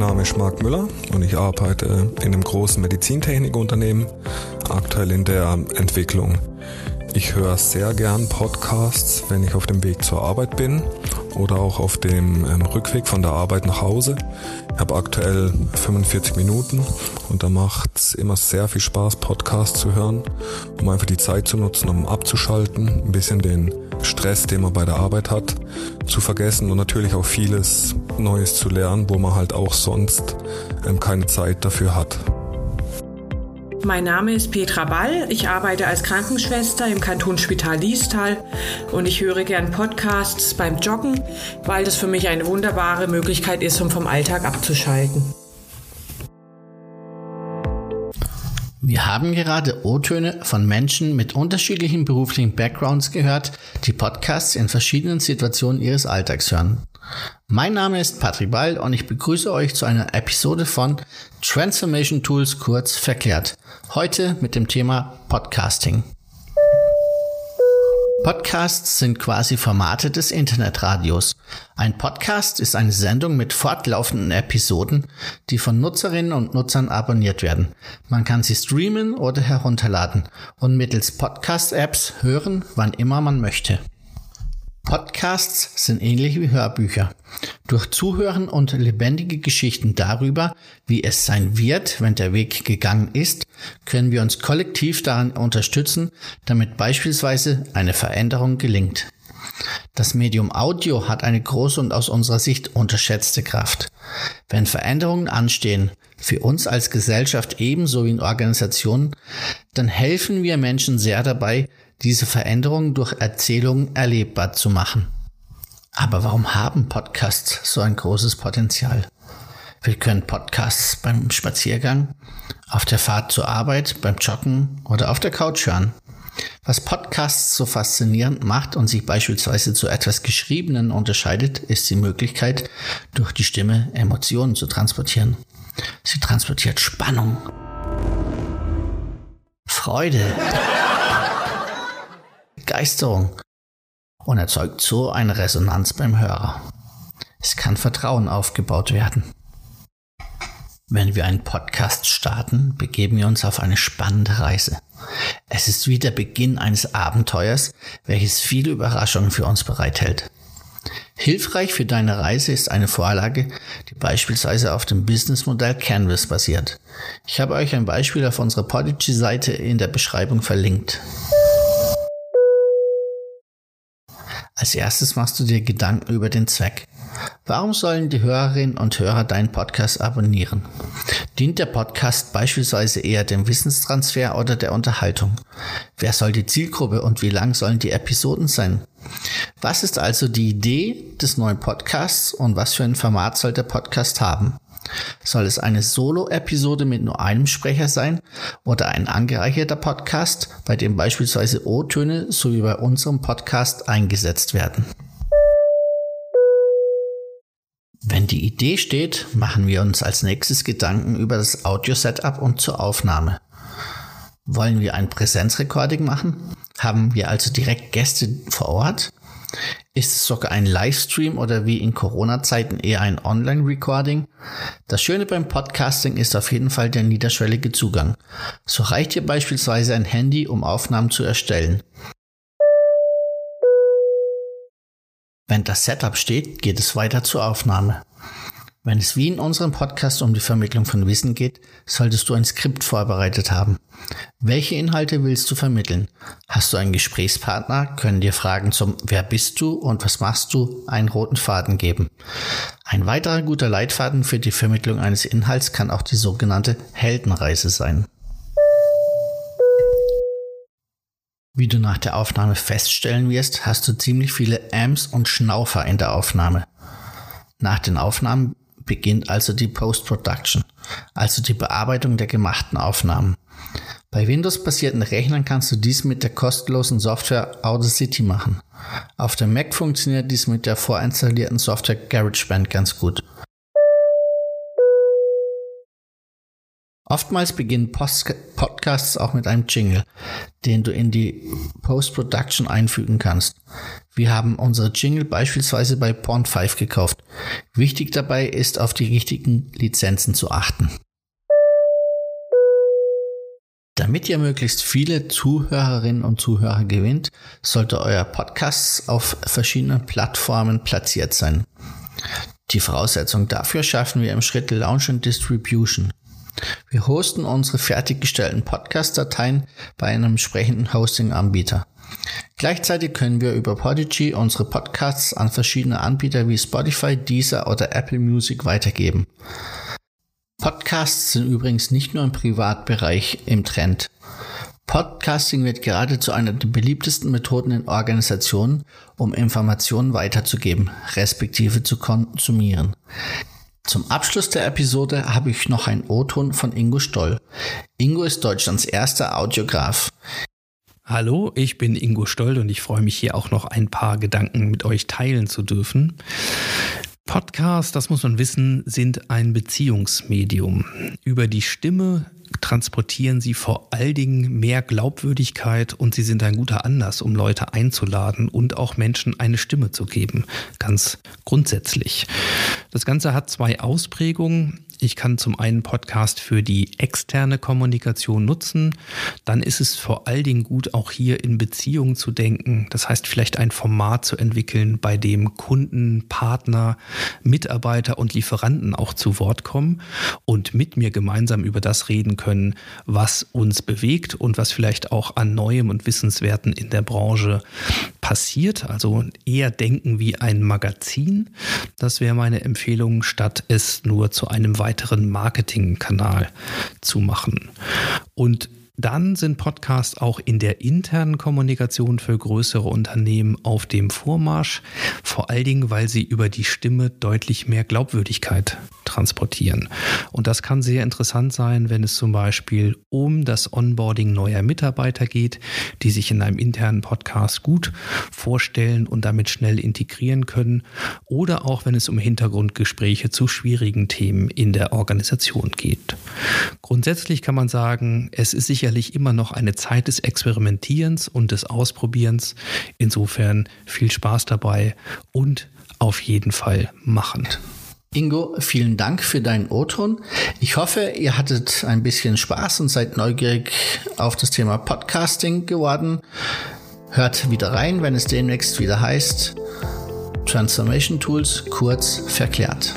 Mein Name ist Marc Müller und ich arbeite in einem großen Medizintechnikunternehmen, aktuell in der Entwicklung. Ich höre sehr gern Podcasts, wenn ich auf dem Weg zur Arbeit bin oder auch auf dem ähm, Rückweg von der Arbeit nach Hause. Ich habe aktuell 45 Minuten und da macht es immer sehr viel Spaß, Podcasts zu hören, um einfach die Zeit zu nutzen, um abzuschalten, ein bisschen den Stress, den man bei der Arbeit hat, zu vergessen und natürlich auch vieles Neues zu lernen, wo man halt auch sonst ähm, keine Zeit dafür hat. Mein Name ist Petra Ball. Ich arbeite als Krankenschwester im Kantonsspital Liestal und ich höre gern Podcasts beim Joggen, weil das für mich eine wunderbare Möglichkeit ist, um vom Alltag abzuschalten. Wir haben gerade O-Töne von Menschen mit unterschiedlichen beruflichen Backgrounds gehört, die Podcasts in verschiedenen Situationen ihres Alltags hören. Mein Name ist Patrick Ball und ich begrüße euch zu einer Episode von Transformation Tools kurz verklärt. Heute mit dem Thema Podcasting. Podcasts sind quasi Formate des Internetradios. Ein Podcast ist eine Sendung mit fortlaufenden Episoden, die von Nutzerinnen und Nutzern abonniert werden. Man kann sie streamen oder herunterladen und mittels Podcast-Apps hören, wann immer man möchte. Podcasts sind ähnlich wie Hörbücher. Durch Zuhören und lebendige Geschichten darüber, wie es sein wird, wenn der Weg gegangen ist, können wir uns kollektiv daran unterstützen, damit beispielsweise eine Veränderung gelingt. Das Medium Audio hat eine große und aus unserer Sicht unterschätzte Kraft. Wenn Veränderungen anstehen, für uns als Gesellschaft ebenso wie in Organisationen, dann helfen wir Menschen sehr dabei, diese Veränderungen durch Erzählungen erlebbar zu machen. Aber warum haben Podcasts so ein großes Potenzial? Wir können Podcasts beim Spaziergang, auf der Fahrt zur Arbeit, beim Joggen oder auf der Couch hören. Was Podcasts so faszinierend macht und sich beispielsweise zu etwas Geschriebenen unterscheidet, ist die Möglichkeit, durch die Stimme Emotionen zu transportieren. Sie transportiert Spannung, Freude, Begeisterung und erzeugt so eine Resonanz beim Hörer. Es kann Vertrauen aufgebaut werden. Wenn wir einen Podcast starten, begeben wir uns auf eine spannende Reise. Es ist wie der Beginn eines Abenteuers, welches viele Überraschungen für uns bereithält. Hilfreich für deine Reise ist eine Vorlage, die beispielsweise auf dem Businessmodell Canvas basiert. Ich habe euch ein Beispiel auf unserer Podigy-Seite in der Beschreibung verlinkt. Als erstes machst du dir Gedanken über den Zweck. Warum sollen die Hörerinnen und Hörer deinen Podcast abonnieren? Dient der Podcast beispielsweise eher dem Wissenstransfer oder der Unterhaltung? Wer soll die Zielgruppe und wie lang sollen die Episoden sein? Was ist also die Idee des neuen Podcasts und was für ein Format soll der Podcast haben? Soll es eine Solo-Episode mit nur einem Sprecher sein oder ein angereicherter Podcast, bei dem beispielsweise O-Töne so wie bei unserem Podcast eingesetzt werden? Wenn die Idee steht, machen wir uns als nächstes Gedanken über das Audio-Setup und zur Aufnahme. Wollen wir ein Präsenzrecording machen? Haben wir also direkt Gäste vor Ort? Ist es sogar ein Livestream oder wie in Corona-Zeiten eher ein Online-Recording? Das Schöne beim Podcasting ist auf jeden Fall der niederschwellige Zugang. So reicht hier beispielsweise ein Handy, um Aufnahmen zu erstellen. Wenn das Setup steht, geht es weiter zur Aufnahme. Wenn es wie in unserem Podcast um die Vermittlung von Wissen geht, solltest du ein Skript vorbereitet haben. Welche Inhalte willst du vermitteln? Hast du einen Gesprächspartner? Können dir Fragen zum Wer bist du und was machst du einen roten Faden geben? Ein weiterer guter Leitfaden für die Vermittlung eines Inhalts kann auch die sogenannte Heldenreise sein. Wie du nach der Aufnahme feststellen wirst, hast du ziemlich viele Ams und Schnaufer in der Aufnahme. Nach den Aufnahmen beginnt also die Post-Production, also die Bearbeitung der gemachten Aufnahmen. Bei Windows-basierten Rechnern kannst du dies mit der kostenlosen Software Audacity machen. Auf dem Mac funktioniert dies mit der vorinstallierten Software GarageBand ganz gut. Oftmals beginnen Post Podcasts auch mit einem Jingle, den du in die Post-Production einfügen kannst. Wir haben unsere Jingle beispielsweise bei Porn5 gekauft. Wichtig dabei ist, auf die richtigen Lizenzen zu achten. Damit ihr möglichst viele Zuhörerinnen und Zuhörer gewinnt, sollte euer Podcast auf verschiedenen Plattformen platziert sein. Die Voraussetzung dafür schaffen wir im Schritt Launch und Distribution. Wir hosten unsere fertiggestellten Podcast-Dateien bei einem entsprechenden Hosting-Anbieter. Gleichzeitig können wir über Podigy unsere Podcasts an verschiedene Anbieter wie Spotify, Deezer oder Apple Music weitergeben. Podcasts sind übrigens nicht nur im Privatbereich im Trend. Podcasting wird gerade zu einer der beliebtesten Methoden in Organisationen, um Informationen weiterzugeben, respektive zu konsumieren. Zum Abschluss der Episode habe ich noch einen O-Ton von Ingo Stoll. Ingo ist Deutschlands erster Audiograf. Hallo, ich bin Ingo Stoll und ich freue mich hier auch noch ein paar Gedanken mit euch teilen zu dürfen. Podcasts, das muss man wissen, sind ein Beziehungsmedium. Über die Stimme transportieren sie vor allen Dingen mehr Glaubwürdigkeit und sie sind ein guter Anlass, um Leute einzuladen und auch Menschen eine Stimme zu geben. Ganz grundsätzlich. Das Ganze hat zwei Ausprägungen. Ich kann zum einen Podcast für die externe Kommunikation nutzen. Dann ist es vor allen Dingen gut, auch hier in Beziehungen zu denken. Das heißt, vielleicht ein Format zu entwickeln, bei dem Kunden, Partner, Mitarbeiter und Lieferanten auch zu Wort kommen und mit mir gemeinsam über das reden können, was uns bewegt und was vielleicht auch an Neuem und Wissenswerten in der Branche passiert. Also eher denken wie ein Magazin. Das wäre meine Empfehlung, statt es nur zu einem weiteren Marketingkanal zu machen. Und dann sind Podcasts auch in der internen Kommunikation für größere Unternehmen auf dem Vormarsch, vor allen Dingen, weil sie über die Stimme deutlich mehr Glaubwürdigkeit transportieren. Und das kann sehr interessant sein, wenn es zum Beispiel um das Onboarding neuer Mitarbeiter geht, die sich in einem internen Podcast gut vorstellen und damit schnell integrieren können, oder auch wenn es um Hintergrundgespräche zu schwierigen Themen in der Organisation geht. Grundsätzlich kann man sagen, es ist sicher sicherlich immer noch eine Zeit des Experimentierens und des Ausprobierens. Insofern viel Spaß dabei und auf jeden Fall machend. Ingo, vielen Dank für deinen O-Ton. Ich hoffe, ihr hattet ein bisschen Spaß und seid neugierig auf das Thema Podcasting geworden. Hört wieder rein, wenn es demnächst wieder heißt Transformation Tools kurz verklärt.